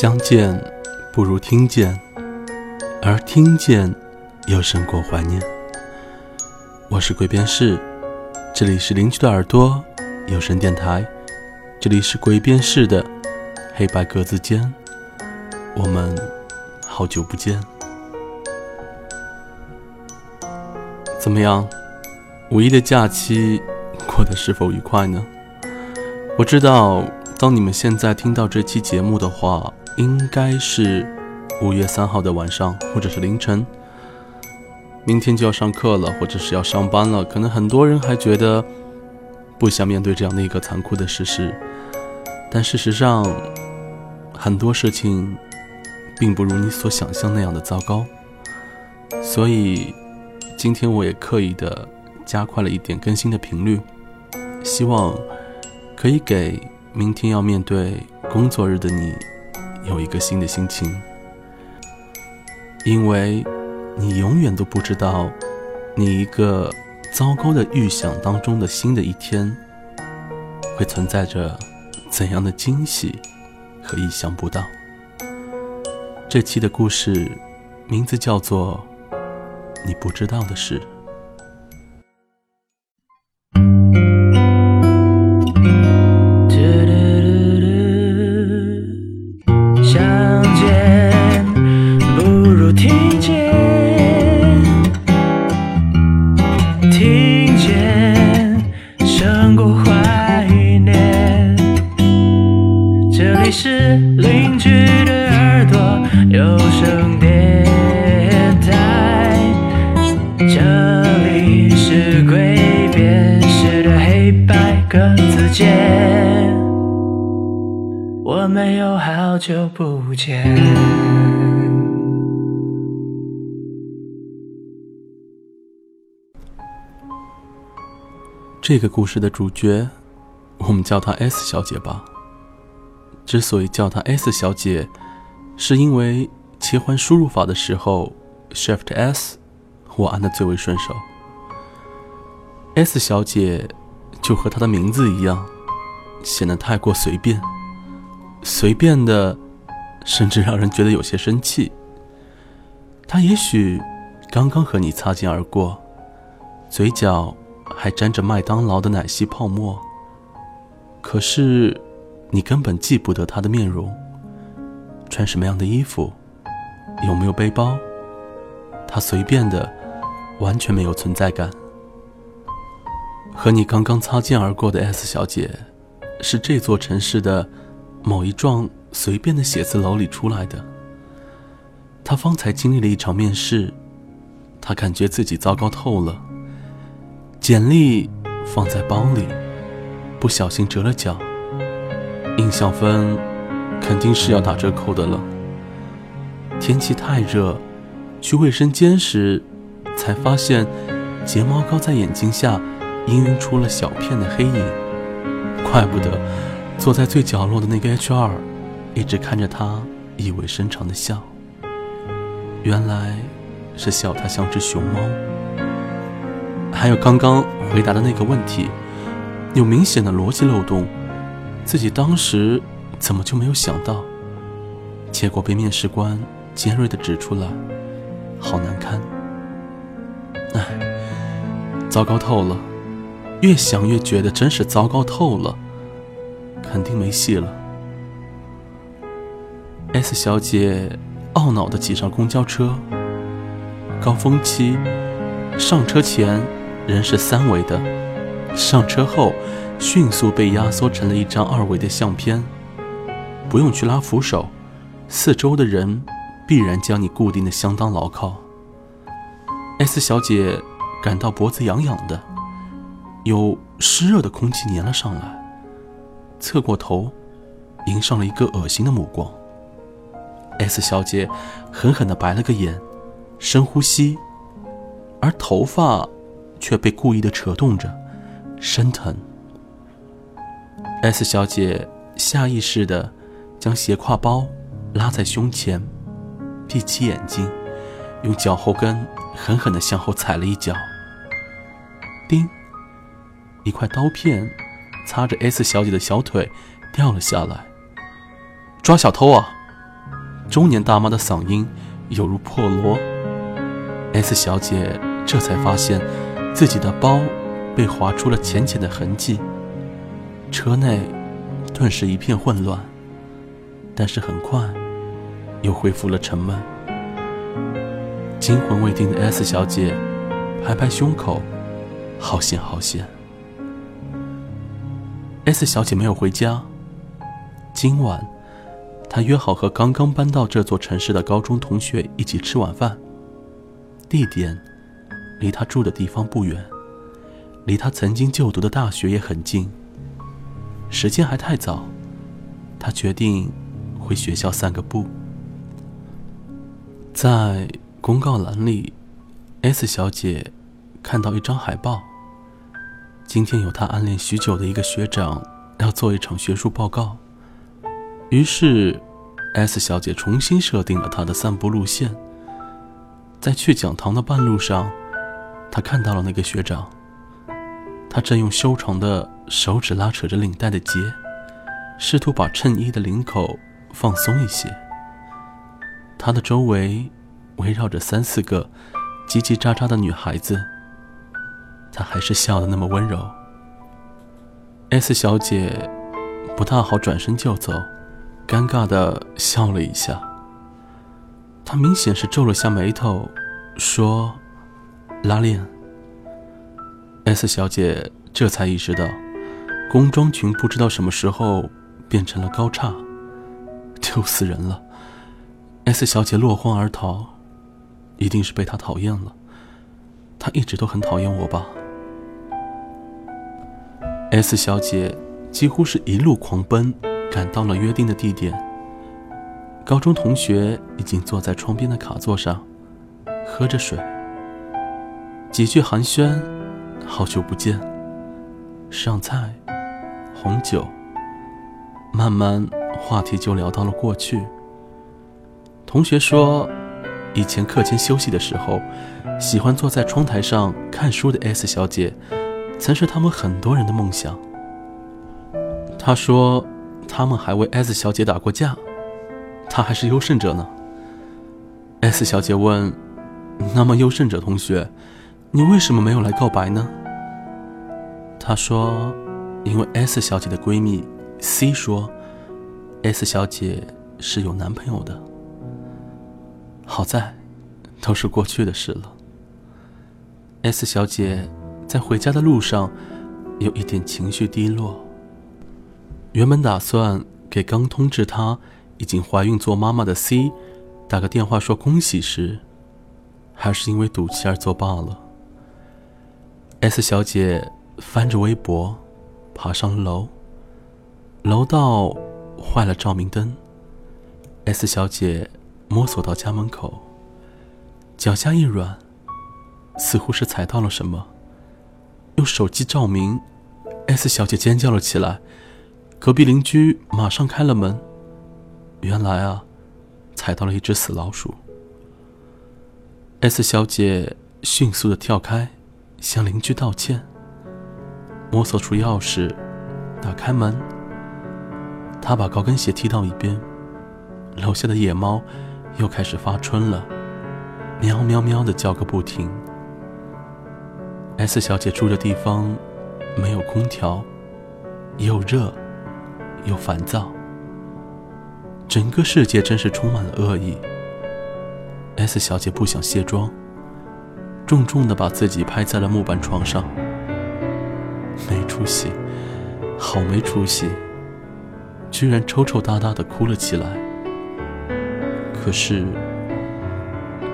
相见不如听见，而听见又胜过怀念。我是鬼边士，这里是邻居的耳朵有声电台，这里是鬼边士的黑白格子间。我们好久不见，怎么样？五一的假期过得是否愉快呢？我知道，当你们现在听到这期节目的话。应该是五月三号的晚上，或者是凌晨。明天就要上课了，或者是要上班了。可能很多人还觉得不想面对这样的一个残酷的事实，但事实上，很多事情并不如你所想象那样的糟糕。所以，今天我也刻意的加快了一点更新的频率，希望可以给明天要面对工作日的你。有一个新的心情，因为你永远都不知道，你一个糟糕的预想当中的新的一天，会存在着怎样的惊喜和意想不到。这期的故事名字叫做《你不知道的事》。这个故事的主角，我们叫她 S 小姐吧。之所以叫她 S 小姐，是因为切换输入法的时候，Shift S 我按的最为顺手。S 小姐就和她的名字一样，显得太过随便。随便的，甚至让人觉得有些生气。她也许刚刚和你擦肩而过，嘴角还沾着麦当劳的奶昔泡沫。可是，你根本记不得他的面容，穿什么样的衣服，有没有背包。他随便的，完全没有存在感。和你刚刚擦肩而过的 S 小姐，是这座城市的。某一幢随便的写字楼里出来的。他方才经历了一场面试，他感觉自己糟糕透了。简历放在包里，不小心折了角。印象分肯定是要打折扣的了。天气太热，去卫生间时才发现睫毛膏在眼睛下氤氲出了小片的黑影，怪不得。坐在最角落的那个 HR，一直看着他，意味深长的笑。原来，是笑他像只熊猫。还有刚刚回答的那个问题，有明显的逻辑漏洞，自己当时怎么就没有想到？结果被面试官尖锐的指出来，好难堪。唉，糟糕透了，越想越觉得真是糟糕透了。肯定没戏了。S 小姐懊恼的挤上公交车。高峰期，上车前人是三维的，上车后迅速被压缩成了一张二维的相片。不用去拉扶手，四周的人必然将你固定的相当牢靠。S 小姐感到脖子痒痒的，有湿热的空气粘了上来。侧过头，迎上了一个恶心的目光。S 小姐狠狠地白了个眼，深呼吸，而头发却被故意的扯动着，生疼。S 小姐下意识地将斜挎包拉在胸前，闭起眼睛，用脚后跟狠狠地向后踩了一脚。叮！一块刀片。擦着 S 小姐的小腿，掉了下来。抓小偷啊！中年大妈的嗓音犹如破锣。S 小姐这才发现，自己的包被划出了浅浅的痕迹。车内顿时一片混乱，但是很快又恢复了沉闷。惊魂未定的 S 小姐拍拍胸口，好险好险。S 小姐没有回家。今晚，她约好和刚刚搬到这座城市的高中同学一起吃晚饭。地点离她住的地方不远，离她曾经就读的大学也很近。时间还太早，她决定回学校散个步。在公告栏里，S 小姐看到一张海报。今天有她暗恋许久的一个学长要做一场学术报告，于是 S 小姐重新设定了她的散步路线。在去讲堂的半路上，他看到了那个学长。他正用修长的手指拉扯着领带的结，试图把衬衣的领口放松一些。他的周围围绕着三四个叽叽喳喳的女孩子，他还是笑得那么温柔。S 小姐不大好转身就走，尴尬的笑了一下。她明显是皱了下眉头，说：“拉链。” S 小姐这才意识到，工装裙不知道什么时候变成了高叉，丢死人了。S 小姐落荒而逃，一定是被他讨厌了。他一直都很讨厌我吧？S 小姐几乎是一路狂奔，赶到了约定的地点。高中同学已经坐在窗边的卡座上，喝着水，几句寒暄。好久不见。上菜，红酒。慢慢，话题就聊到了过去。同学说，以前课间休息的时候，喜欢坐在窗台上看书的 S 小姐，曾是他们很多人的梦想。他说，他们还为 S 小姐打过架，她还是优胜者呢。S 小姐问：“那么，优胜者同学？”你为什么没有来告白呢？她说：“因为 S 小姐的闺蜜 C 说，S 小姐是有男朋友的。好在，都是过去的事了。”S 小姐在回家的路上有一点情绪低落。原本打算给刚通知她已经怀孕做妈妈的 C 打个电话说恭喜时，还是因为赌气而作罢了。S 小姐翻着微博，爬上了楼。楼道坏了照明灯。S 小姐摸索到家门口，脚下一软，似乎是踩到了什么。用手机照明，S 小姐尖叫了起来。隔壁邻居马上开了门。原来啊，踩到了一只死老鼠。S 小姐迅速的跳开。向邻居道歉，摸索出钥匙，打开门。他把高跟鞋踢到一边，楼下的野猫又开始发春了，喵喵喵的叫个不停。S 小姐住的地方没有空调，又热又烦躁，整个世界真是充满了恶意。S 小姐不想卸妆。重重的把自己拍在了木板床上，没出息，好没出息，居然抽抽搭搭的哭了起来。可是，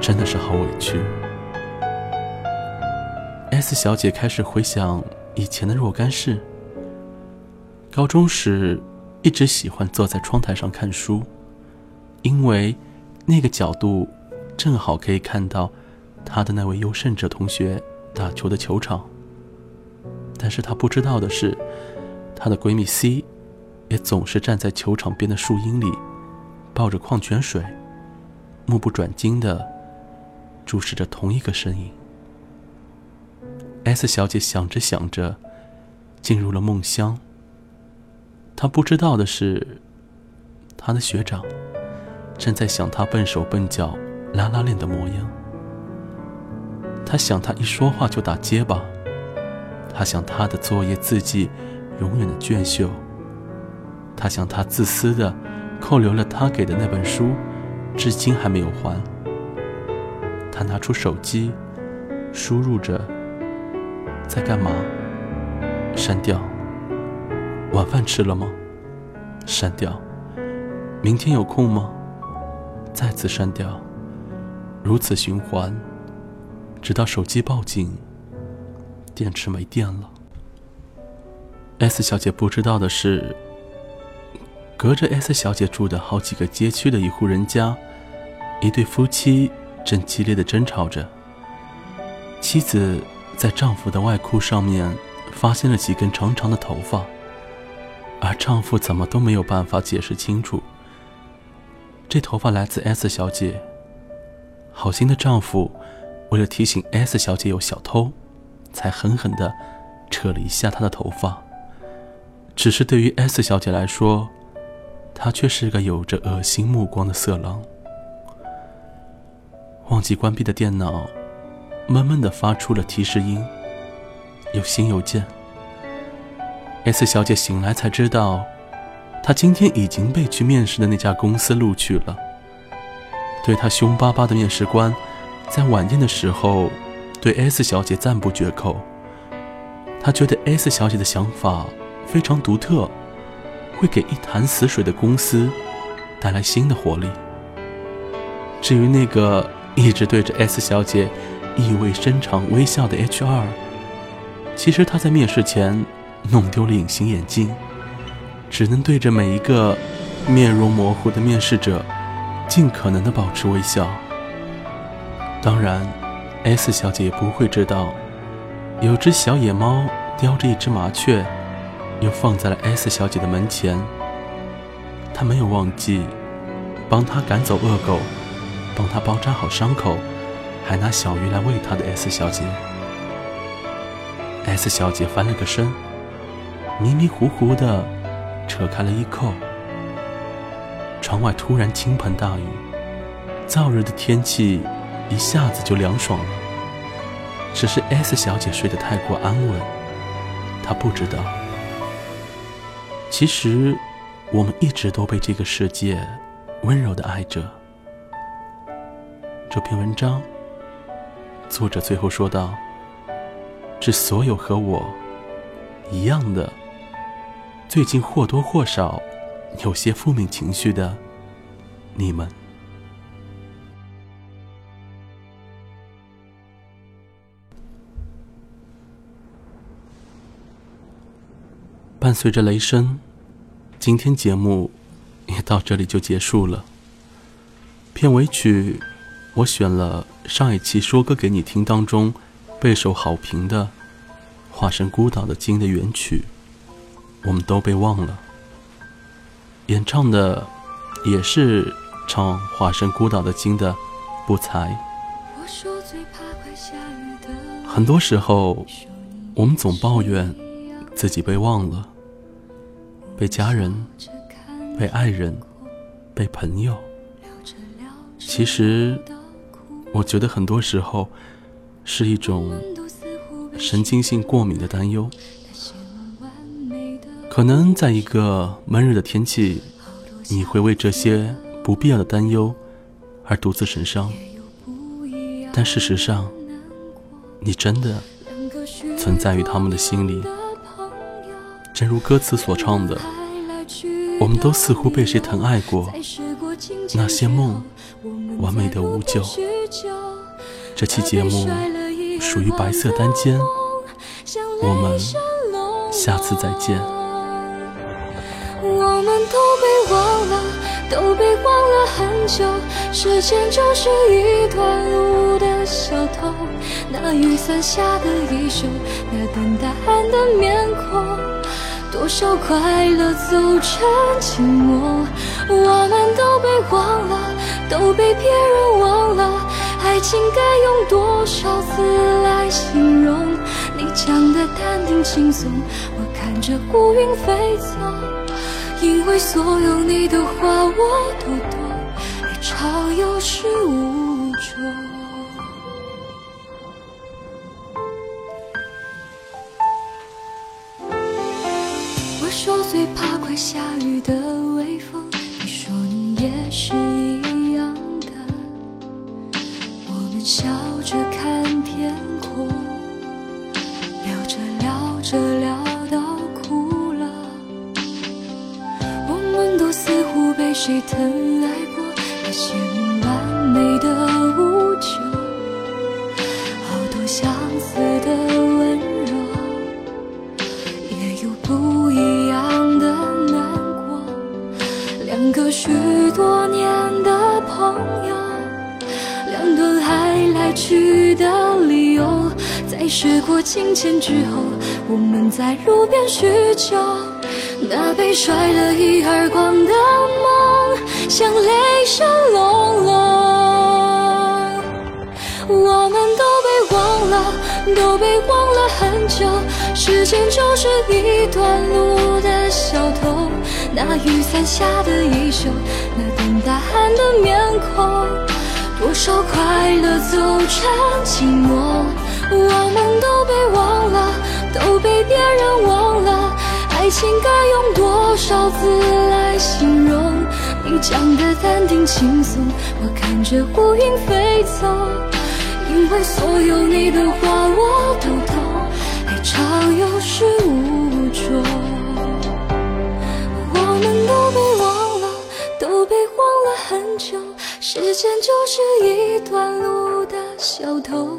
真的是好委屈。S 小姐开始回想以前的若干事。高中时，一直喜欢坐在窗台上看书，因为那个角度正好可以看到。他的那位优胜者同学打球的球场，但是他不知道的是，她的闺蜜 C 也总是站在球场边的树荫里，抱着矿泉水，目不转睛地注视着同一个身影。S 小姐想着想着，进入了梦乡。她不知道的是，她的学长正在想他笨手笨脚、拉拉链的模样。他想他一说话就打结巴。他想他的作业字迹永远的娟秀。他想他自私的扣留了他给的那本书，至今还没有还。他拿出手机，输入着：“在干嘛？”删掉。晚饭吃了吗？删掉。明天有空吗？再次删掉。如此循环，直到手机报警，电池没电了。S 小姐不知道的是，隔着 S 小姐住的好几个街区的一户人家，一对夫妻正激烈的争吵着。妻子在丈夫的外裤上面发现了几根长长的头发。而丈夫怎么都没有办法解释清楚，这头发来自 S 小姐。好心的丈夫为了提醒 S 小姐有小偷，才狠狠地扯了一下她的头发。只是对于 S 小姐来说，她却是个有着恶心目光的色狼。忘记关闭的电脑，闷闷地发出了提示音：“有新邮件。” S 小姐醒来才知道，她今天已经被去面试的那家公司录取了。对她凶巴巴的面试官，在晚宴的时候对 S 小姐赞不绝口。他觉得 S 小姐的想法非常独特，会给一潭死水的公司带来新的活力。至于那个一直对着 S 小姐意味深长微笑的 HR，其实他在面试前。弄丢了隐形眼镜，只能对着每一个面容模糊的面试者，尽可能的保持微笑。当然，S 小姐也不会知道，有只小野猫叼着一只麻雀，又放在了 S 小姐的门前。她没有忘记帮她赶走恶狗，帮她包扎好伤口，还拿小鱼来喂她的 S 小姐。S 小姐翻了个身。迷迷糊糊的扯开了衣扣，窗外突然倾盆大雨，燥热的天气一下子就凉爽了。只是 S 小姐睡得太过安稳，她不知道，其实我们一直都被这个世界温柔的爱着。这篇文章，作者最后说道：“致所有和我一样的。”最近或多或少有些负面情绪的你们，伴随着雷声，今天节目也到这里就结束了。片尾曲我选了上一期说歌给你听当中备受好评的《化身孤岛的鲸》的原曲。我们都被忘了。演唱的也是唱《化身孤岛的鲸》的不才。很多时候，我们总抱怨自己被忘了，被家人、被爱人、被朋友。其实，我觉得很多时候是一种神经性过敏的担忧。可能在一个闷热的天气，你会为这些不必要的担忧而独自神伤。但事实上，你真的存在于他们的心里。正如歌词所唱的，我们都似乎被谁疼爱过，那些梦完美的无救。这期节目属于白色单间，我们下次再见。都被忘了，都被忘了很久。时间就是一段路的小偷，那雨伞下的衣袖，那等答案的面孔，多少快乐走成寂寞。我们都被忘了，都被别人忘了。爱情该用多少字来形容？你讲的淡定轻松，我看着乌云飞走。因为所有你的话我都懂，吵有始无终。也是一样的。我们笑着看天空，聊着聊着聊到哭了。我们都似乎被谁疼时过境迁之后，我们在路边叙旧。那被甩了一耳光的梦，像雷声隆隆。我们都被忘了，都被忘了很久。时间就是一段路的小偷，那雨伞下的衣袖，那等答案的面孔，多少快乐走成寂寞。我们都被忘了，都被别人忘了。爱情该用多少字来形容？你讲的淡定轻松，我看着乌云飞走。因为所有你的话我都懂，爱常有始无终。我们都被忘了，都被忘了很久。时间就是一段路的小偷，